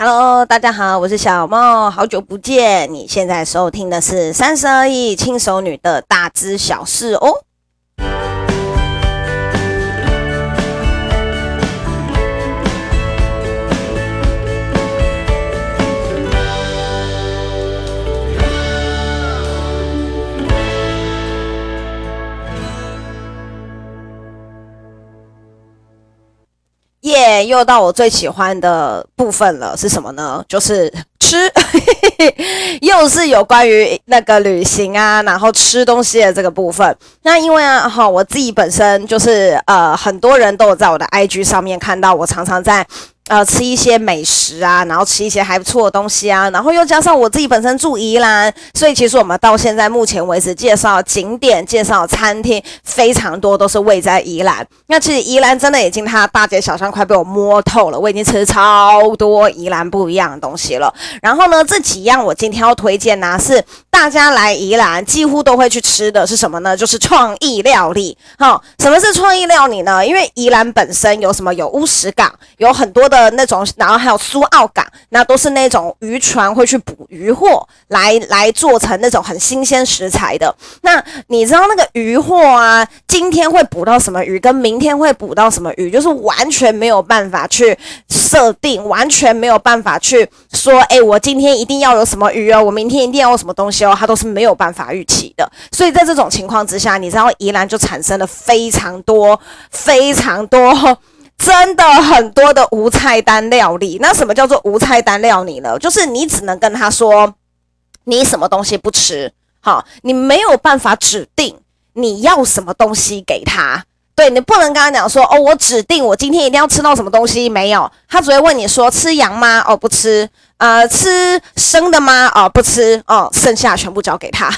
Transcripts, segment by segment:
Hello，大家好，我是小梦，好久不见。你现在收听的是三十而已轻熟女的大知小事哦。又到我最喜欢的部分了，是什么呢？就是吃，又是有关于那个旅行啊，然后吃东西的这个部分。那因为啊，哈，我自己本身就是呃，很多人都有在我的 IG 上面看到我常常在。呃，吃一些美食啊，然后吃一些还不错的东西啊，然后又加上我自己本身住宜兰，所以其实我们到现在目前为止介绍景点、介绍餐厅非常多，都是位在宜兰。那其实宜兰真的已经它大街小巷快被我摸透了，我已经吃超多宜兰不一样的东西了。然后呢，这几样我今天要推荐呢、是大家来宜兰几乎都会去吃的是什么呢？就是创意料理。好、什么是创意料理呢？因为宜兰本身有什么？有乌石港，有很多的。呃，那种，然后还有苏澳港，那都是那种渔船会去捕渔获来来做成那种很新鲜食材的。那你知道那个渔获啊，今天会捕到什么鱼，跟明天会捕到什么鱼，就是完全没有办法去设定，完全没有办法去说，哎，我今天一定要有什么鱼哦，我明天一定要有什么东西哦，它都是没有办法预期的。所以在这种情况之下，你知道宜兰就产生了非常多 非常多。真的很多的无菜单料理，那什么叫做无菜单料理呢？就是你只能跟他说你什么东西不吃，好，你没有办法指定你要什么东西给他，对，你不能跟他讲说哦，我指定我今天一定要吃到什么东西，没有，他只会问你说吃羊吗？哦，不吃。呃，吃生的吗？哦，不吃哦，剩下全部交给他。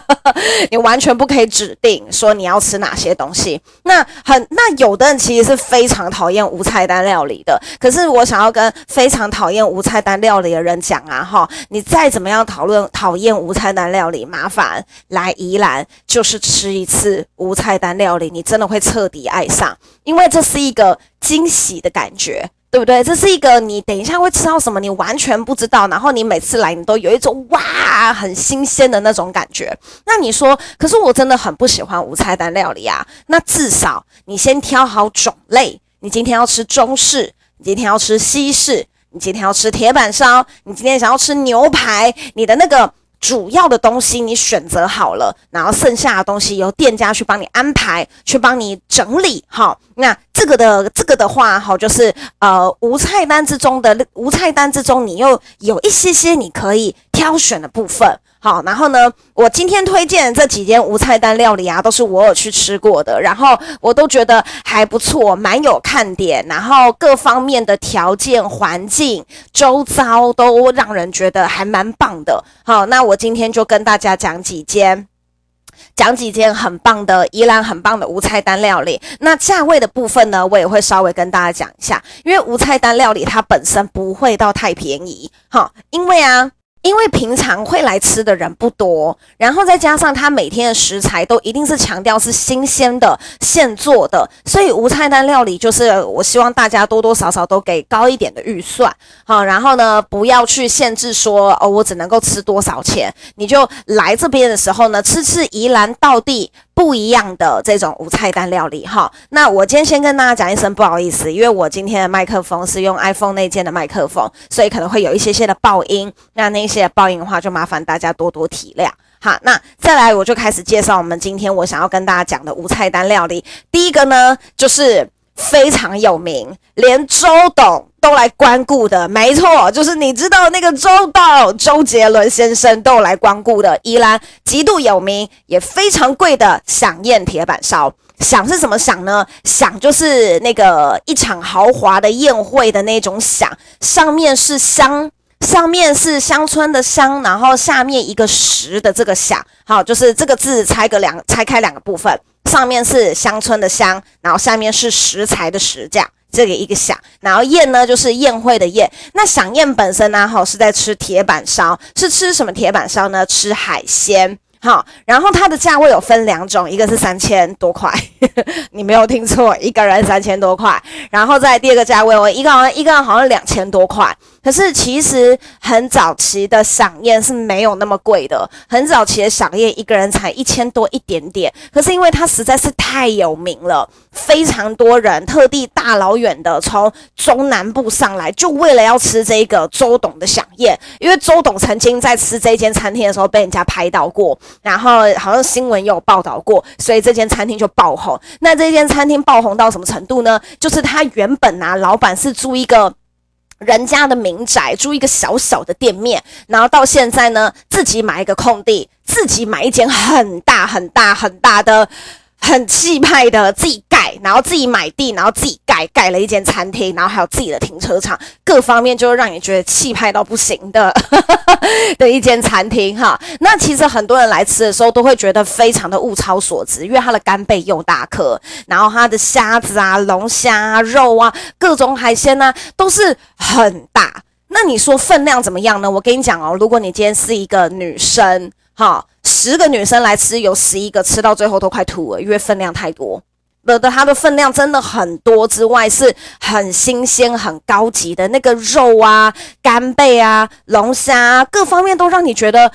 你完全不可以指定说你要吃哪些东西。那很，那有的人其实是非常讨厌无菜单料理的。可是我想要跟非常讨厌无菜单料理的人讲啊，哈，你再怎么样讨论讨厌无菜单料理，麻烦来宜兰就是吃一次无菜单料理，你真的会彻底爱上，因为这是一个惊喜的感觉。对不对？这是一个你等一下会吃到什么，你完全不知道。然后你每次来，你都有一种哇，很新鲜的那种感觉。那你说，可是我真的很不喜欢无菜单料理啊。那至少你先挑好种类。你今天要吃中式，你今天要吃西式，你今天要吃铁板烧，你今天想要吃牛排，你的那个。主要的东西你选择好了，然后剩下的东西由店家去帮你安排，去帮你整理好。那这个的这个的话，哈，就是呃无菜单之中的无菜单之中，你又有一些些你可以挑选的部分。好，然后呢，我今天推荐这几间无菜单料理啊，都是我有去吃过的，然后我都觉得还不错，蛮有看点，然后各方面的条件、环境、周遭都让人觉得还蛮棒的。好，那我今天就跟大家讲几间，讲几间很棒的宜兰很棒的无菜单料理。那价位的部分呢，我也会稍微跟大家讲一下，因为无菜单料理它本身不会到太便宜，好，因为啊。因为平常会来吃的人不多，然后再加上他每天的食材都一定是强调是新鲜的、现做的，所以无菜单料理就是我希望大家多多少少都给高一点的预算，好，然后呢，不要去限制说哦，我只能够吃多少钱，你就来这边的时候呢，吃吃宜兰道地。不一样的这种无菜单料理哈，那我今天先跟大家讲一声不好意思，因为我今天的麦克风是用 iPhone 内建的麦克风，所以可能会有一些些的爆音。那那些爆音的话，就麻烦大家多多体谅。好，那再来我就开始介绍我们今天我想要跟大家讲的无菜单料理。第一个呢，就是非常有名，连周董。都来光顾的，没错，就是你知道那个周董周杰伦先生都来光顾的宜兰极度有名也非常贵的饗宴铁板烧。饗是什么饗呢？饗就是那个一场豪华的宴会的那种饗，上面是乡，上面是乡村的乡，然后下面一个石的这个饗，好，就是这个字拆个两拆开两个部分，上面是乡村的乡，然后下面是食材的食，这样。这个一个响，然后宴呢就是宴会的宴。那响宴本身呢，哈是在吃铁板烧，是吃什么铁板烧呢？吃海鲜，好。然后它的价位有分两种，一个是三千多块，你没有听错，一个人三千多块。然后在第二个价位，我一个好像一个人好像两千多块。可是其实很早期的饗宴是没有那么贵的，很早期的饗宴一个人才一千多一点点。可是因为它实在是太有名了，非常多人特地大老远的从中南部上来，就为了要吃这个周董的饗宴。因为周董曾经在吃这间餐厅的时候被人家拍到过，然后好像新闻有报道过，所以这间餐厅就爆红。那这间餐厅爆红到什么程度呢？就是他原本啊，老板是租一个。人家的民宅，租一个小小的店面，然后到现在呢，自己买一个空地，自己买一间很大很大很大的。很气派的，自己，然后自己买地，然后自己盖，盖了一间餐厅，然后还有自己的停车场，各方面就让你觉得气派到不行的 的一间餐厅哈。那其实很多人来吃的时候都会觉得非常的物超所值，因为它的干贝又大颗，然后它的虾子啊、龙虾啊、肉啊、各种海鲜啊都是很大。那你说分量怎么样呢？我跟你讲哦，如果你今天是一个女生。哈，十个女生来吃，有十一个吃到最后都快吐了，因为分量太多。有的它的分量真的很多之外，是很新鲜、很高级的那个肉啊、干贝啊、龙虾啊，各方面都让你觉得。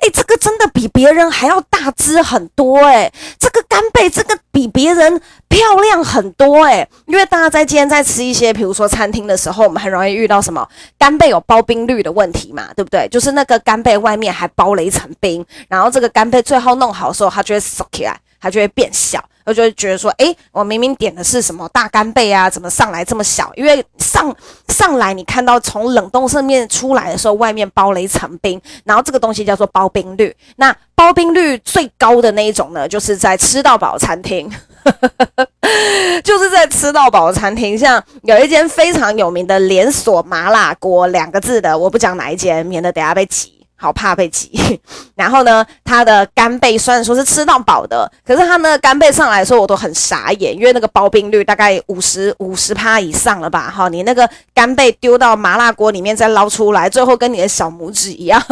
哎、这个真的比别人还要大只很多哎、这个干贝，这个比别人漂亮很多哎、因为大家在今天在吃一些，比如说餐厅的时候，我们很容易遇到什么干贝有包冰率的问题嘛，对不对？就是那个干贝外面还包了一层冰，然后这个干贝最后弄好的时候，它就会缩起来，它就会变小。我就会觉得说，诶，我明明点的是什么大干贝啊，怎么上来这么小？因为上上来你看到从冷冻上面出来的时候，外面包了一层冰，然后这个东西叫做包冰率。那包冰率最高的那一种呢，就是在吃到饱餐厅，就是在吃到饱餐厅，像有一间非常有名的连锁麻辣锅，两个字的，我不讲哪一间，免得等下被挤。好怕被挤，然后呢，他的干贝虽然说是吃到饱的，可是他那个干贝上来的时候我都很傻眼，因为那个包冰率大概五十五十趴以上了吧？哈，你那个干贝丢到麻辣锅里面再捞出来，最后跟你的小拇指一样。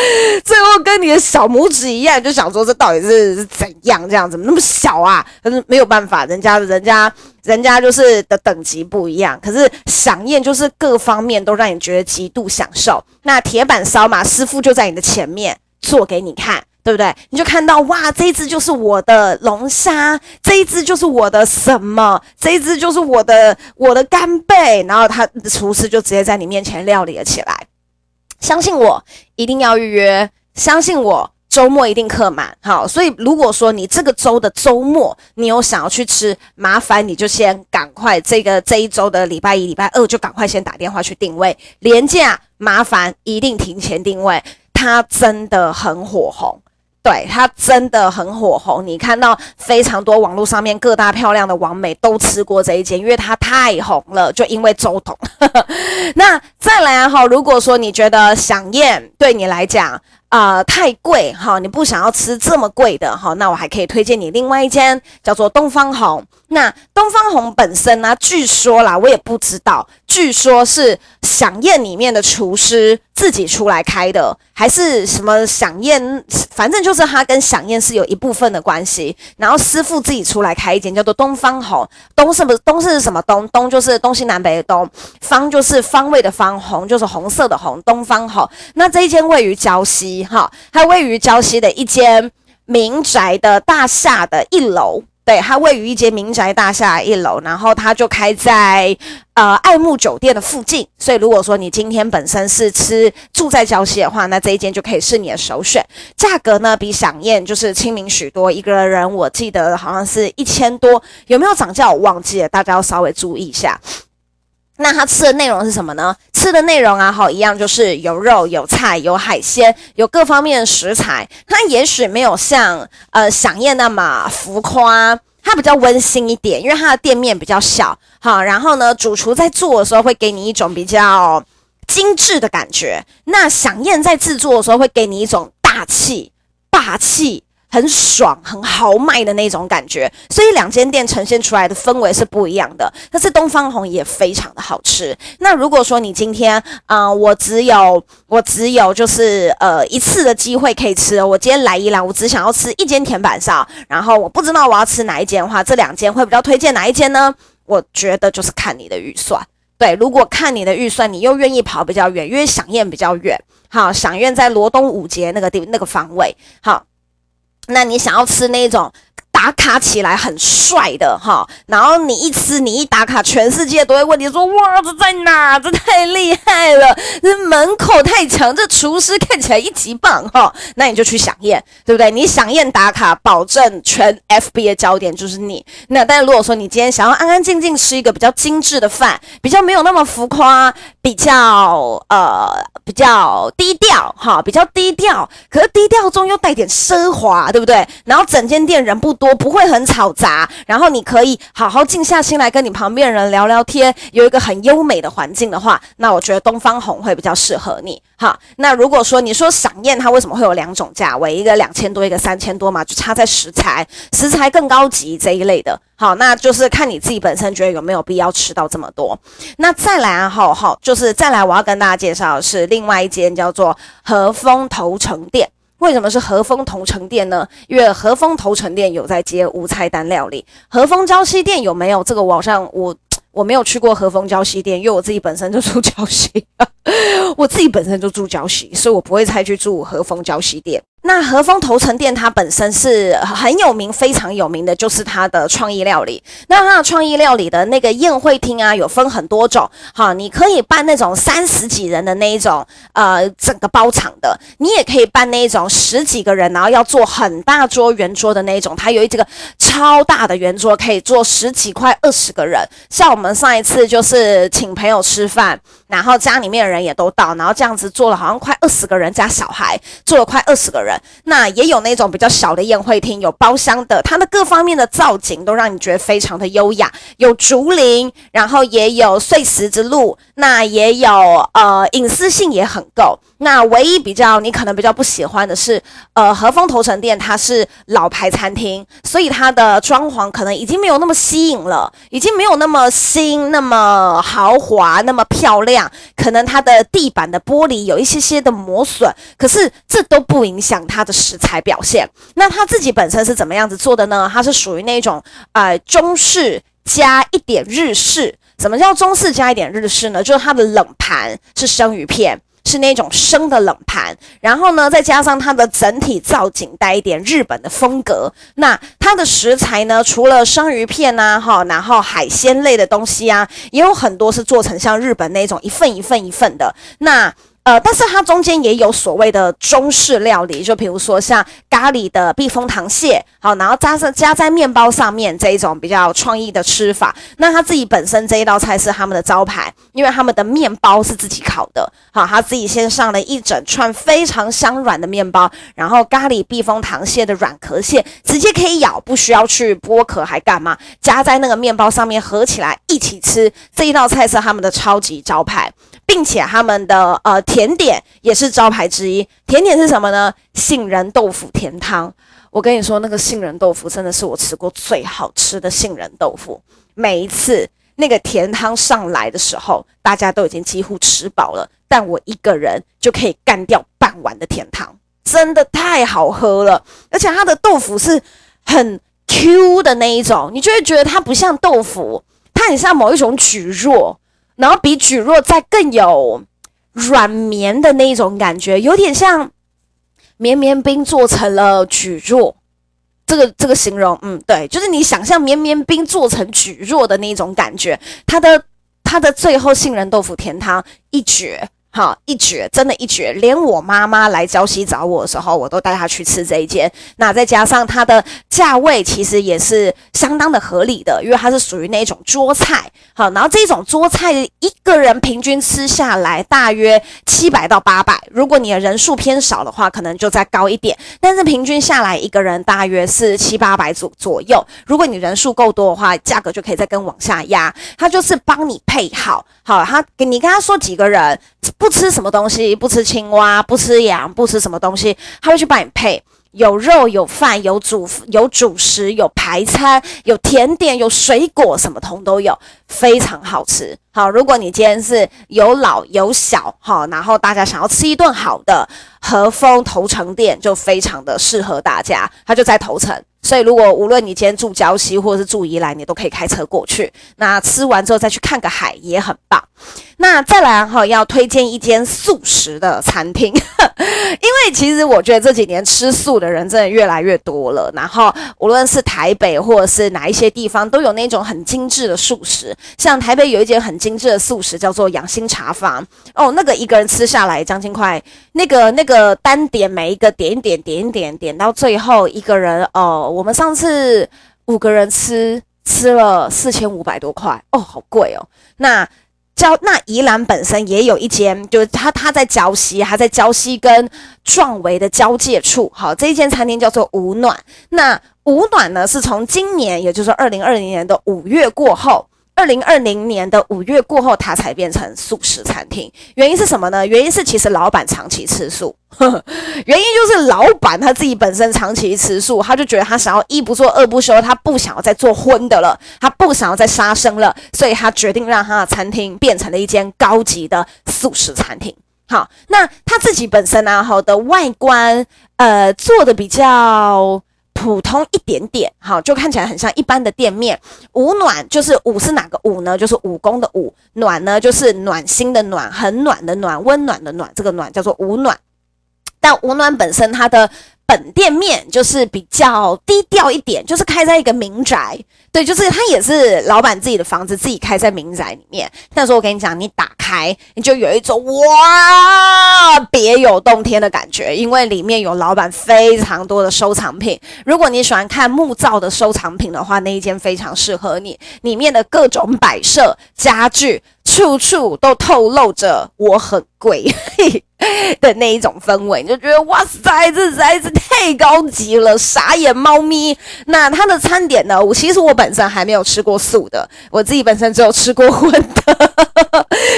最后跟你的小拇指一样，就想说这到底是怎样？这样怎么那么小啊？可是没有办法，人家人家人家就是的等级不一样。可是饗宴就是各方面都让你觉得极度享受。那铁板烧嘛，师傅就在你的前面做给你看，对不对？你就看到哇，这一只就是我的龙虾，这一只就是我的什么，这一只就是我的我的干贝，然后他厨师就直接在你面前料理了起来。相信我，一定要预约。相信我，周末一定客满。好，所以如果说你这个周的周末你有想要去吃，麻烦你就先赶快这个这一周的礼拜一、礼拜二就赶快先打电话去定位。廉价麻烦一定提前定位，它真的很火红。对，它真的很火红，你看到非常多网络上面各大漂亮的网美都吃过这一间，因为它太红了，就因为周董。那再来哈，如果说你觉得想宴对你来讲，啊、太贵哈，你不想要吃这么贵的哈，那我还可以推荐你另外一间叫做东方红。那东方红本身呢，据说啦，我也不知道，据说是响宴里面的厨师自己出来开的，还是什么响宴，反正就是他跟响宴是有一部分的关系。然后师傅自己出来开一间叫做东方红，东是不是东是什么东？东就是东西南北的东，方就是方位的方，红就是红色的红，东方红。那这一间位于礁溪。哈，它位于礁溪的一间民宅的大厦的一楼，对，它位于一间民宅大厦一楼，然后它就开在呃爱慕酒店的附近，所以如果说你今天本身是吃住在礁溪的话，那这一间就可以是你的首选，价格呢比享宴就是亲民许多，一个人我记得好像是一千多，有没有涨价我忘记了，大家要稍微注意一下。那他吃的内容是什么呢？吃的内容啊，好，一样就是有肉、有菜、有海鲜，有各方面的食材。它也许没有像呃饗宴那么浮夸，它比较温馨一点，因为它的店面比较小。好，然后呢，主厨在做的时候会给你一种比较精致的感觉。那饗宴在制作的时候会给你一种大气、霸气。很爽，很豪迈的那种感觉，所以两间店呈现出来的氛围是不一样的。但是东方红也非常的好吃。那如果说你今天啊、我只有我只有就是呃一次的机会可以吃，我今天来宜兰，我只想要吃一间甜板烧，然后我不知道我要吃哪一间的话，这两间会比较推荐哪一间呢？我觉得就是看你的预算。对，如果看你的预算，你又愿意跑比较远，因为响宴比较远，好，响宴在罗东五街那个地那个方位，好，那你想要吃那种。打卡起来很帅的哈，然后你一吃，你一打卡，全世界都会问你说：“哇，这在哪？这太厉害了！这门口太强，这厨师看起来一级棒哈。”那你就去饗宴，对不对？你饗宴打卡，保证全 FB 的焦点就是你。那但如果说你今天想要安安静静吃一个比较精致的饭，比较没有那么浮夸，比较呃比较低调哈，比较低调，可是低调中又带点奢华，对不对？然后整间店人不多。我不会很吵杂，然后你可以好好静下心来跟你旁边人聊聊天，有一个很优美的环境的话，那我觉得东方红会比较适合你。好，那如果说你说赏宴它为什么会有两种价位，一个两千多，一个三千多嘛，就差在食材，食材更高级这一类的。好，那就是看你自己本身觉得有没有必要吃到这么多。那再来啊，好好，就是再来，我要跟大家介绍的是另外一间叫做和风头城店。为什么是和风同城店呢？因为和风同城店有在接无菜单料理。和风礁溪店有没有？这个网上我 我没有去过和风礁溪店，因为我自己本身就住礁溪，我自己本身就住礁溪，所以我不会再去住和风礁溪店。那和风头城店它本身是很有名，非常有名的，就是它的创意料理。那它的创意料理的那个宴会厅啊，有分很多种，哈，你可以办那种三十几人的那一种，呃，整个包场的；你也可以办那一种十几个人，然后要坐很大桌圆桌的那一种。它有一这个超大的圆桌，可以坐十几块二十个人。像我们上一次就是请朋友吃饭，然后家里面的人也都到，然后这样子坐了好像快二十个人加小孩，坐了快二十个人。那也有那种比较小的宴会厅，有包厢的，它的各方面的造景都让你觉得非常的优雅，有竹林，然后也有碎石子路，那也有呃隐私性也很够。那唯一比较你可能比较不喜欢的是，呃和风头城店它是老牌餐厅，所以它的装潢可能已经没有那么吸引了，已经没有那么新、那么豪华、那么漂亮，可能它的地板的玻璃有一些些的磨损，可是这都不影响。它的食材表现，那它自己本身是怎么样子做的呢？它是属于那种呃中式加一点日式。什么叫中式加一点日式呢？就是它的冷盘是生鱼片，是那种生的冷盘，然后呢再加上它的整体造景带一点日本的风格。那它的食材呢，除了生鱼片呐，哈，然后海鲜类的东西啊，也有很多是做成像日本那种一份一份一份的。那呃，但是它中间也有所谓的中式料理，就比如说像咖喱的避风塘蟹，好，然后加上加在面包上面这一种比较创意的吃法。那他自己本身这一道菜是他们的招牌，因为他们的面包是自己烤的，好，他自己先上了一整串非常香软的面包，然后咖喱避风塘蟹的软壳蟹直接可以咬，不需要去剥壳还干嘛？加在那个面包上面合起来一起吃，这一道菜是他们的超级招牌。并且他们的呃甜点也是招牌之一，甜点是什么呢？杏仁豆腐甜汤。我跟你说，那个杏仁豆腐真的是我吃过最好吃的杏仁豆腐。每一次那个甜汤上来的时候，大家都已经几乎吃饱了，但我一个人就可以干掉半碗的甜汤，真的太好喝了。而且它的豆腐是很 Q 的那一种，你就会觉得它不像豆腐，它很像某一种蒟蒻。然后比蒟蒻再更有软绵的那一种感觉，有点像绵绵冰做成了蒟蒻。这个这个形容，嗯，对，就是你想象绵绵冰做成蒟蒻的那一种感觉。它的它的最后杏仁豆腐甜汤一绝。好，一绝，真的，一绝。连我妈妈来礁溪找我的时候，我都带她去吃这一间。那再加上它的价位，其实也是相当的合理的，因为它是属于那种桌菜。好，然后这种桌菜一个人平均吃下来大约七百到八百。如果你的人数偏少的话，可能就再高一点。但是平均下来一个人大约是七八百左左右。如果你人数够多的话，价格就可以再跟往下压。它就是帮你配好，好，他给你跟他说几个人。不吃什么东西，不吃青蛙，不吃羊，不吃什么东西，他会去帮你配，有肉有饭有主有主食有排餐有甜点有水果，什么通都有，非常好吃。好，如果你今天是有老有小，哈，然后大家想要吃一顿好的，和风头城店就非常的适合大家，它就在头城。所以，如果无论你今天住礁溪或者是住宜兰，你都可以开车过去。那吃完之后再去看个海也很棒。那再来哈，要推荐一间素食的餐厅，因为其实我觉得这几年吃素的人真的越来越多了。然后，无论是台北或者是哪一些地方，都有那种很精致的素食。像台北有一间很精致的素食，叫做养心茶坊。哦，那个一个人吃下来将近快，那个那个单点每一个点一点点一点点到最后一个人哦。我们上次五个人吃吃了四千五百多块哦，好贵哦。那礁那宜兰本身也有一间，就是他他在礁溪，他在礁溪跟壮围的交界处。好，这一间餐厅叫做五暖。那五暖呢，是从今年，也就是二零二零年的五月过后。二零二零年的五月过后，它才变成素食餐厅。原因是什么呢？原因是其实老板长期吃素，呵呵，原因就是老板他自己本身长期吃素，他就觉得他想要一不做二不休，他不想要再做荤的了，他不想要再杀生了，所以他决定让他的餐厅变成了一间高级的素食餐厅。好，那他自己本身呢，好的外观，呃，做的比较。普通一点点，好，就看起来很像一般的店面。五暖就是五是哪个五呢？就是武功的武。暖呢就是暖心的暖，很暖的暖，温暖的暖。这个暖叫做五暖。但五暖本身它的。本店面就是比较低调一点，就是开在一个民宅，对，就是它也是老板自己的房子，自己开在民宅里面。但是我跟你讲，你打开你就有一种哇，别有洞天的感觉，因为里面有老板非常多的收藏品。如果你喜欢看木造的收藏品的话，那一间非常适合你，里面的各种摆设、家具。处处都透露着我很贵 的那一种氛围，你就觉得哇塞，这实在是太高级了，傻眼猫咪。那它的餐点呢？我其实我本身还没有吃过素的，我自己本身只有吃过荤的，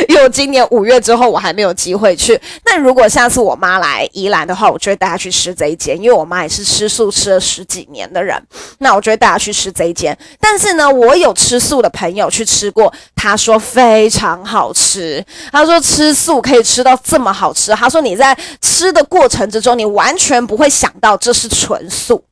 因为今年五月之后我还没有机会去。那如果下次我妈来宜兰的话，我就会带她去吃这一间，因为我妈也是吃素吃了十几年的人，那我就会带她去吃这一间。但是呢，我有吃素的朋友去吃过，他说非常。非常好吃，他说吃素可以吃到这么好吃。他说你在吃的过程之中，你完全不会想到这是纯素。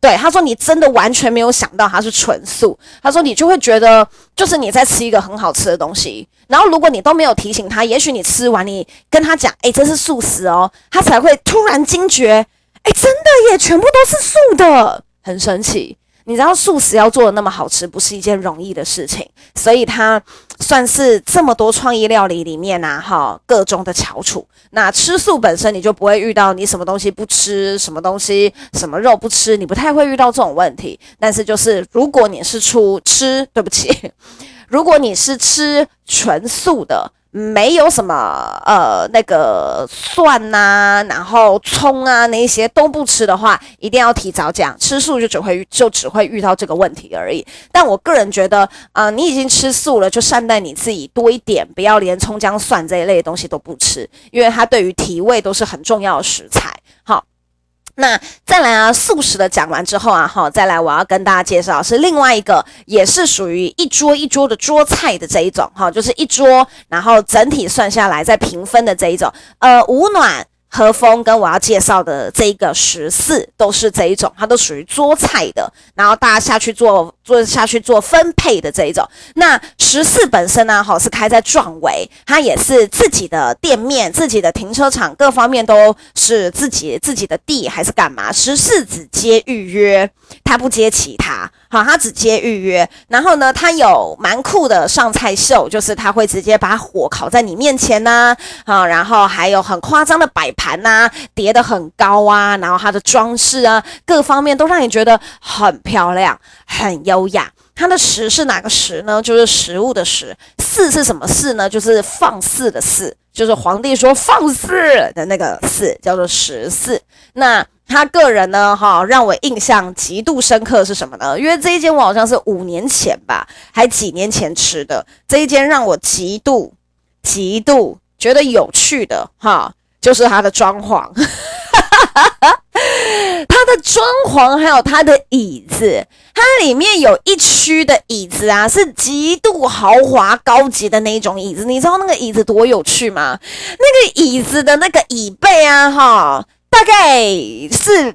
对，他说你真的完全没有想到它是纯素。他说你就会觉得就是你在吃一个很好吃的东西。然后如果你都没有提醒他，也许你吃完你跟他讲，哎，这是素食哦，他才会突然惊觉，哎，真的耶，全部都是素的，很神奇。你知道素食要做的那么好吃，不是一件容易的事情，所以它算是这么多创意料理里面呐，哈，各中的翘楚。那吃素本身你就不会遇到你什么东西不吃，什么东西什么肉不吃，你不太会遇到这种问题。但是就是如果你是出吃，对不起，如果你是吃纯素的。没有什么呃那个蒜呐、然后葱啊那些都不吃的话，一定要提早讲，吃素就只会就只会遇到这个问题而已。但我个人觉得，啊、你已经吃素了，就善待你自己多一点，不要连葱姜蒜这一类的东西都不吃，因为它对于提味都是很重要的食材。那再来啊，素食的讲完之后啊，哈，再来我要跟大家介绍是另外一个，也是属于一桌一桌的桌菜的这一种，哈，就是一桌，然后整体算下来再平分的这一种，呃，五暖。和风跟我要介绍的这一个十四都是这一种，它都属于桌菜的，然后大家下去做做下去做分配的这一种。那十四本身呢，好是开在壮围，它也是自己的店面、自己的停车场，各方面都是自己自己的地还是干嘛？十四只接预约，他不接其他。好，他只接预约，然后呢，他有蛮酷的上菜秀，就是他会直接把火烤在你面前呐，啊，然后还有很夸张的摆盘呐，叠得很高啊，然后它的装饰啊，各方面都让你觉得很漂亮、很优雅。它的食是哪个食呢？就是食物的食。四是什么四呢？就是放肆的肆，就是皇帝说放肆的那个肆，叫做十四。那。他个人呢，哈，让我印象极度深刻是什么呢？因为这一间我好像是五年前吧，还几年前吃的这一间，让我极度极度觉得有趣的哈，就是它的装潢。它的装潢还有它的椅子，它里面有一区的椅子啊，是极度豪华高级的那一种椅子。你知道那个椅子多有趣吗？那个椅子的那个椅背啊，哈，大概是。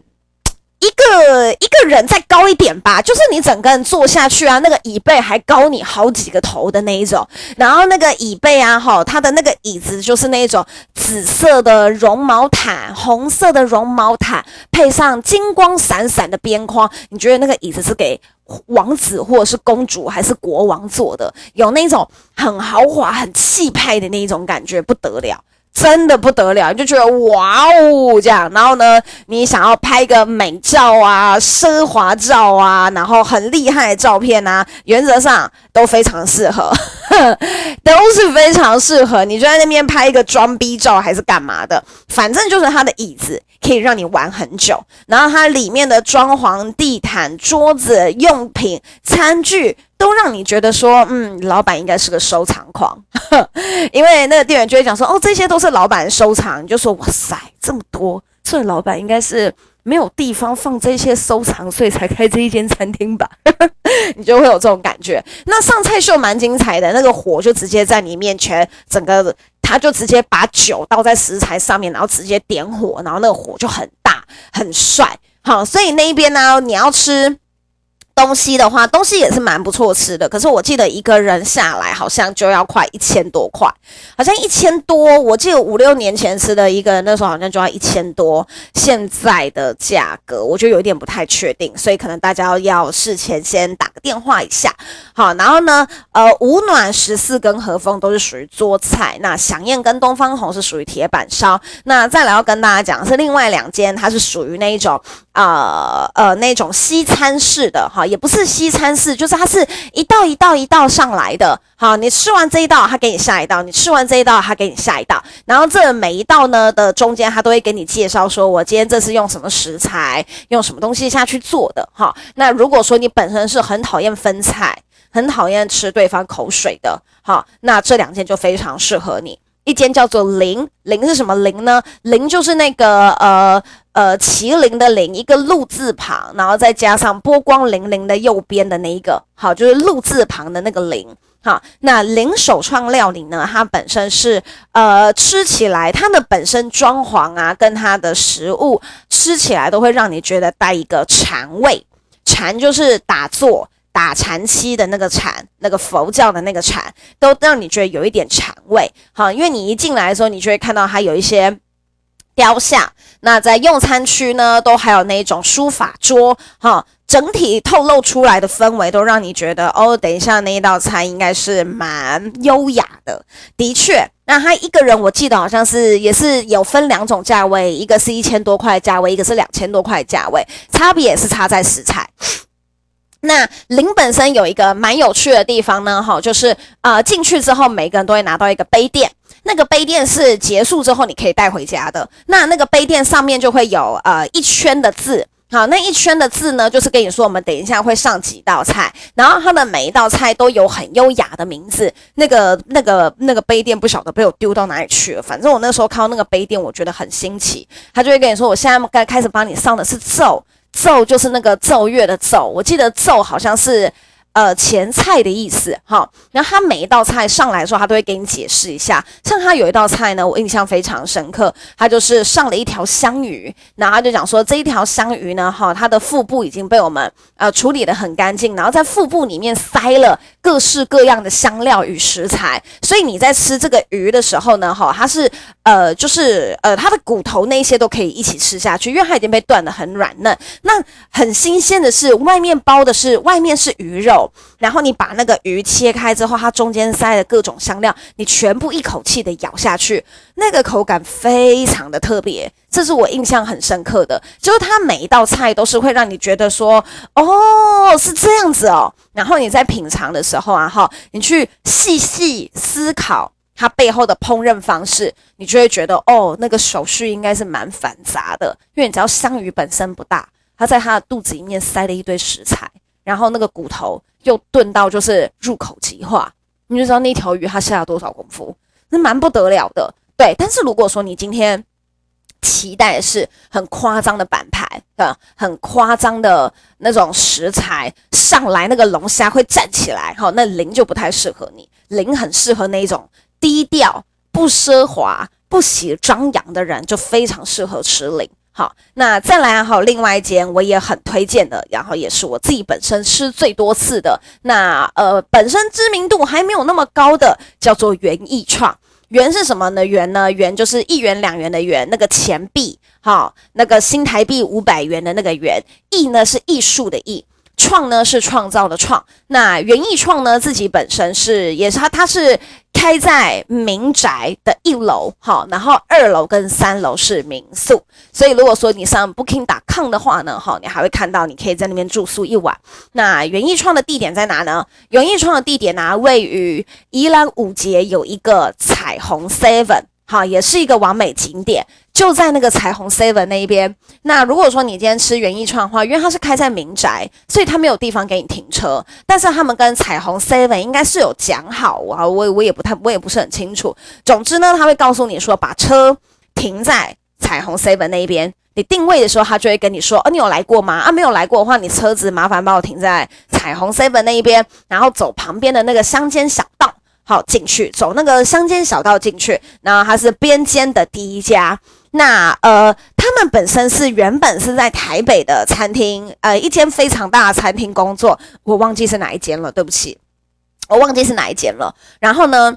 一个一个人再高一点吧，就是你整个人坐下去啊，那个椅背还高你好几个头的那一种。然后那个椅背啊，哈，它的那个椅子就是那种紫色的绒毛毯，红色的绒毛毯，配上金光闪闪的边框。你觉得那个椅子是给王子或者是公主还是国王坐的？有那种很豪华、很气派的那一种感觉，不得了。真的不得了，你就觉得哇哦这样，然后呢，你想要拍一个美照啊、奢华照啊，然后很厉害的照片啊，原则上都非常适合，都是非常适合。你就在那边拍一个装逼照还是干嘛的，反正就是它的椅子可以让你玩很久，然后它里面的装潢、地毯、桌子、用品、餐具。都让你觉得说，嗯，老板应该是个收藏狂，因为那个店员就会讲说，哦，这些都是老板收藏，就说，哇塞，这么多，这老板应该是没有地方放这些收藏，所以才开这一间餐厅吧，你就会有这种感觉。那上菜秀蛮精彩的，那个火就直接在你面前，整个他就直接把酒倒在食材上面，然后直接点火，然后那个火就很大，很帅。好，所以那一边呢，你要吃。东西的话，东西也是蛮不错吃的。可是我记得一个人下来好像就要快一千多块，好像一千多。我记得五六年前吃的一个人那时候好像就要一千多。现在的价格我就有一点不太确定，所以可能大家要事前先打个电话一下。好，然后呢，呃，五暖十四跟和风都是属于桌菜，那响宴跟东方红是属于铁板烧。那再来要跟大家讲是另外两间，它是属于那一种。呃呃，那种西餐式的哈，也不是西餐式，就是它是一道一道一道上来的。好，你吃完这一道，他给你下一道；你吃完这一道，他给你下一道。然后这每一道呢的中间，他都会给你介绍，说我今天这是用什么食材，用什么东西下去做的。哈，那如果说你本身是很讨厌分菜，很讨厌吃对方口水的，好，那这两件就非常适合你。一间叫做灵灵是什么灵呢？灵就是那个呃呃麒麟的麟，一个鹿字旁，然后再加上波光粼粼的右边的那一个，好，就是鹿字旁的那个麟。好，那麟首创料理呢，它本身是呃吃起来，它的本身装潢啊，跟它的食物吃起来都会让你觉得带一个禅味，禅就是打坐。打禅七的那个禅，那个佛教的那个禅，都让你觉得有一点禅味。哈，因为你一进来的时候，你就会看到它有一些雕像。那在用餐区呢，都还有那一种书法桌。哈，整体透露出来的氛围都让你觉得，哦，等一下那一道菜应该是蛮优雅的。的确，那他一个人我记得好像是也是有分两种价位，一个是一千多块价位，一个是两千多块价位，差别也是差在食材。那麟本身有一个蛮有趣的地方呢，哈，就是呃进去之后，每个人都会拿到一个杯垫，那个杯垫是结束之后你可以带回家的。那那个杯垫上面就会有呃一圈的字，好，那一圈的字呢，就是跟你说我们等一下会上几道菜，然后它的每一道菜都有很优雅的名字。那个那个那个杯垫不晓得被我丢到哪里去了，反正我那时候看到那个杯垫，我觉得很新奇，他就会跟你说，我现在该开始帮你上的是奏。奏就是那个奏乐的奏，我记得奏好像是。呃，前菜的意思，哈，然后他每一道菜上来的时候，他都会给你解释一下。像他有一道菜呢，我印象非常深刻，他就是上了一条香鱼，然后他就讲说这一条香鱼呢，哈，它的腹部已经被我们呃处理得很干净，然后在腹部里面塞了各式各样的香料与食材，所以你在吃这个鱼的时候呢，哈，它是呃就是呃它的骨头那些都可以一起吃下去，因为它已经被断得很软嫩。那很新鲜的是，外面包的是外面是鱼肉。然后你把那个鱼切开之后，它中间塞的各种香料，你全部一口气的咬下去，那个口感非常的特别，这是我印象很深刻的。就是它每一道菜都是会让你觉得说，哦，是这样子哦。然后你在品尝的时候啊，哈，你去细细思考它背后的烹饪方式，你就会觉得，哦，那个手续应该是蛮繁杂的，因为你知道香鱼本身不大，它在它的肚子里面塞了一堆食材。然后那个骨头又炖到就是入口即化，你就知道那条鱼它下了多少功夫，那蛮不得了的。对，但是如果说你今天期待的是很夸张的板牌，呃，很夸张的那种食材上来，那个龙虾会站起来，好，那零就不太适合你，零很适合那一种低调、不奢华、不喜张扬的人，就非常适合吃零。好，那再来哈另外一间我也很推荐的，然后也是我自己本身吃最多次的，那呃本身知名度还没有那么高的，叫做园艺创。元是什么呢？元呢？元就是一元两元的元，那个钱币，好，那个新台币五百元的那个元。艺呢是艺术的艺，创呢是创造的创。那园艺创呢自己本身是也是它，它是。开在民宅的一楼，好，然后二楼跟三楼是民宿，所以如果说你上 Booking.com 的话呢，哈，你还会看到你可以在那边住宿一晚。那园艺创的地点在哪呢？园艺创的地点呢、位于宜兰五结有一个彩虹 Seven。好，也是一个完美景点，就在那个彩虹 Seven 那一边。那如果说你今天吃园艺串的话，因为它是开在民宅，所以它没有地方给你停车。但是他们跟彩虹 Seven 应该是有讲好啊，我我也不太，我也不是很清楚。总之呢，他会告诉你说，把车停在彩虹 Seven 那一边。你定位的时候，他就会跟你说，哦，你有来过吗？啊，没有来过的话，你车子麻烦帮我停在彩虹 Seven 那一边，然后走旁边的那个乡间小道。好，进去走那个乡间小道进去，然后它是边间的第一家。那呃，他们本身是原本是在台北的餐厅，呃，一间非常大的餐厅工作，我忘记是哪一间了，对不起，我忘记是哪一间了。然后呢，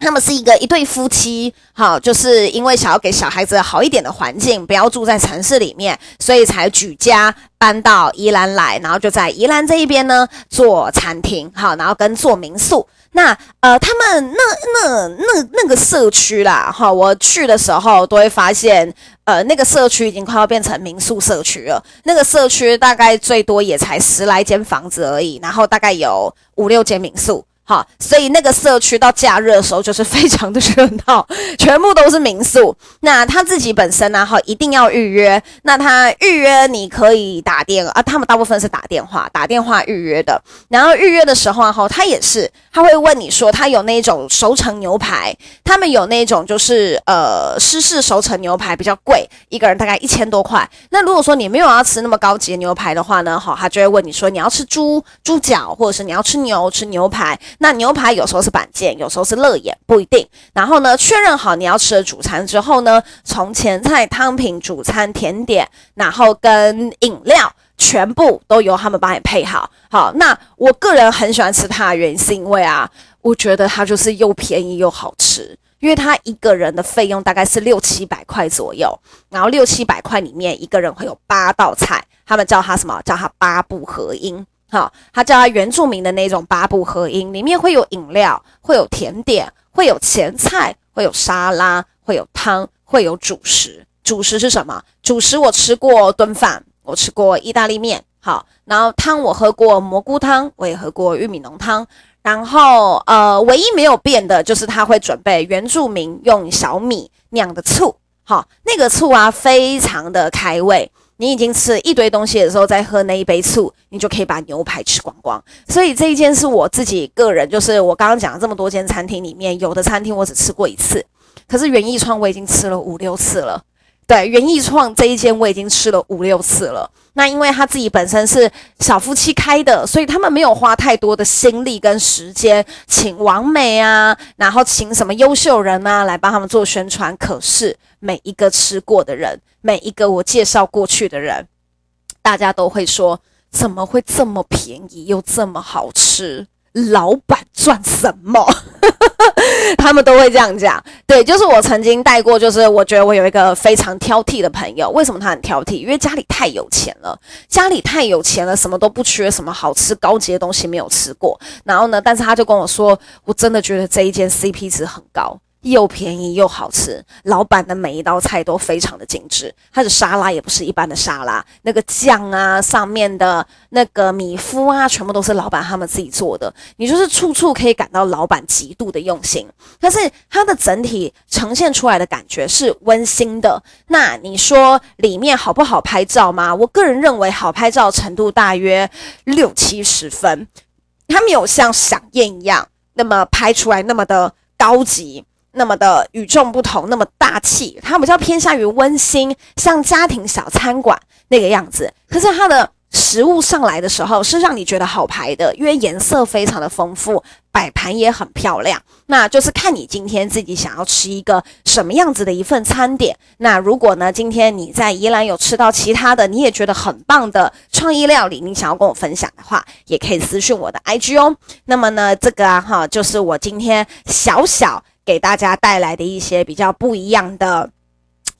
他们是一个一对夫妻，好，就是因为想要给小孩子好一点的环境，不要住在城市里面，所以才举家搬到宜兰来，然后就在宜兰这一边呢做餐厅，好，然后跟做民宿。那呃，他们那那那那个社区啦，哈，我去的时候都会发现，呃，那个社区已经快要变成民宿社区了。那个社区大概最多也才十来间房子而已，然后大概有五六间民宿。好，所以那个社区到假日的时候就是非常的热闹，全部都是民宿。那他自己本身呢，哈，一定要预约。那他预约你可以打电啊，他们大部分是打电话，打电话预约的。然后预约的时候，哈，他也是他会问你说，他有那种熟成牛排，他们有那种就是呃湿式熟成牛排比较贵，一个人大概一千多块。那如果说你没有要吃那么高级的牛排的话呢，哈，他就会问你说，你要吃猪猪脚，或者是你要吃牛吃牛排。那牛排有时候是板腱，有时候是肋眼，不一定。然后呢，确认好你要吃的主餐之后呢，从前菜、汤品、主餐、甜点，然后跟饮料，全部都由他们帮你配好。好，那我个人很喜欢吃它的原因是因为啊，我觉得它就是又便宜又好吃，因为它一个人的费用大概是六七百块左右，然后六七百块里面一个人会有八道菜，他们叫它什么？叫它八部合音。好，他叫他原住民的那种八部合音，里面会有饮料，会有甜点，会有前菜，会有沙拉，会有汤，会有主食。主食是什么？主食我吃过炖饭，我吃过意大利面。好，然后汤我喝过蘑菇汤，我也喝过玉米浓汤。然后呃，唯一没有变的就是他会准备原住民用小米酿的醋。好，那个醋啊，非常的开胃。你已经吃了一堆东西的时候，再喝那一杯醋，你就可以把牛排吃光光。所以这一间是我自己个人，就是我刚刚讲的这么多间餐厅里面，有的餐厅我只吃过一次，可是园艺川我已经吃了五六次了。对，园艺创这一间我已经吃了五六次了。那因为他自己本身是小夫妻开的，所以他们没有花太多的心力跟时间，请王美啊，然后请什么优秀人啊来帮他们做宣传。可是每一个吃过的人，每一个我介绍过去的人，大家都会说：怎么会这么便宜又这么好吃？老板赚什么？他们都会这样讲。对，就是我曾经带过，就是我觉得我有一个非常挑剔的朋友。为什么他很挑剔？因为家里太有钱了，家里太有钱了，什么都不缺，什么好吃高级的东西没有吃过。然后呢，但是他就跟我说，我真的觉得这一间 CP 值很高。又便宜又好吃，老板的每一道菜都非常的精致。他的沙拉也不是一般的沙拉，那个酱啊，上面的那个米夫啊，全部都是老板他们自己做的。你就是处处可以感到老板极度的用心。但是它的整体呈现出来的感觉是温馨的。那你说里面好不好拍照吗？我个人认为好拍照程度大约六七十分。它没有像饗宴一样那么拍出来那么的高级。那么的与众不同，那么大气，它比较偏向于温馨，像家庭小餐馆那个样子。可是它的食物上来的时候是让你觉得好排的，因为颜色非常的丰富，摆盘也很漂亮。那就是看你今天自己想要吃一个什么样子的一份餐点。那如果呢，今天你在宜兰有吃到其他的，你也觉得很棒的创意料理，你想要跟我分享的话，也可以私讯我的 IG 哦。那么呢，这个啊哈，就是我今天小小给大家带来的一些比较不一样的。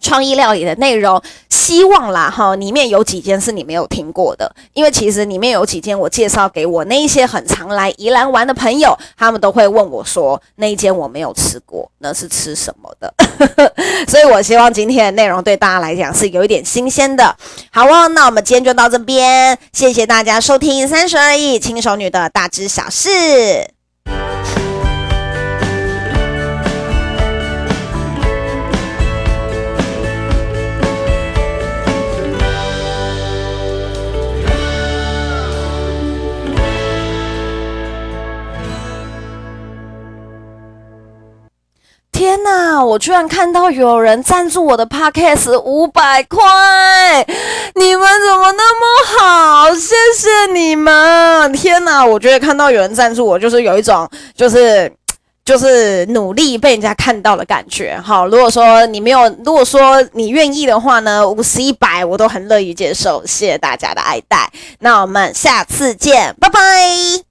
创意料理的内容，希望啦哈，里面有几间是你没有听过的，因为其实里面有几间我介绍给我那一些很常来宜兰玩的朋友，他们都会问我说，那一间我没有吃过，那是吃什么的？所以我希望今天的内容对大家来讲是有一点新鲜的。好哦，那我们今天就到这边，谢谢大家收听三十而已轻熟女的大知小事。天哪！我居然看到有人赞助我的 podcast 五百块，你们怎么那么好？谢谢你们！天哪！我觉得看到有人赞助我，就是有一种就是就是努力被人家看到的感觉。好，如果说你没有，如果说你愿意的话呢，五十、一百我都很乐意接受。谢谢大家的爱戴，那我们下次见，拜拜。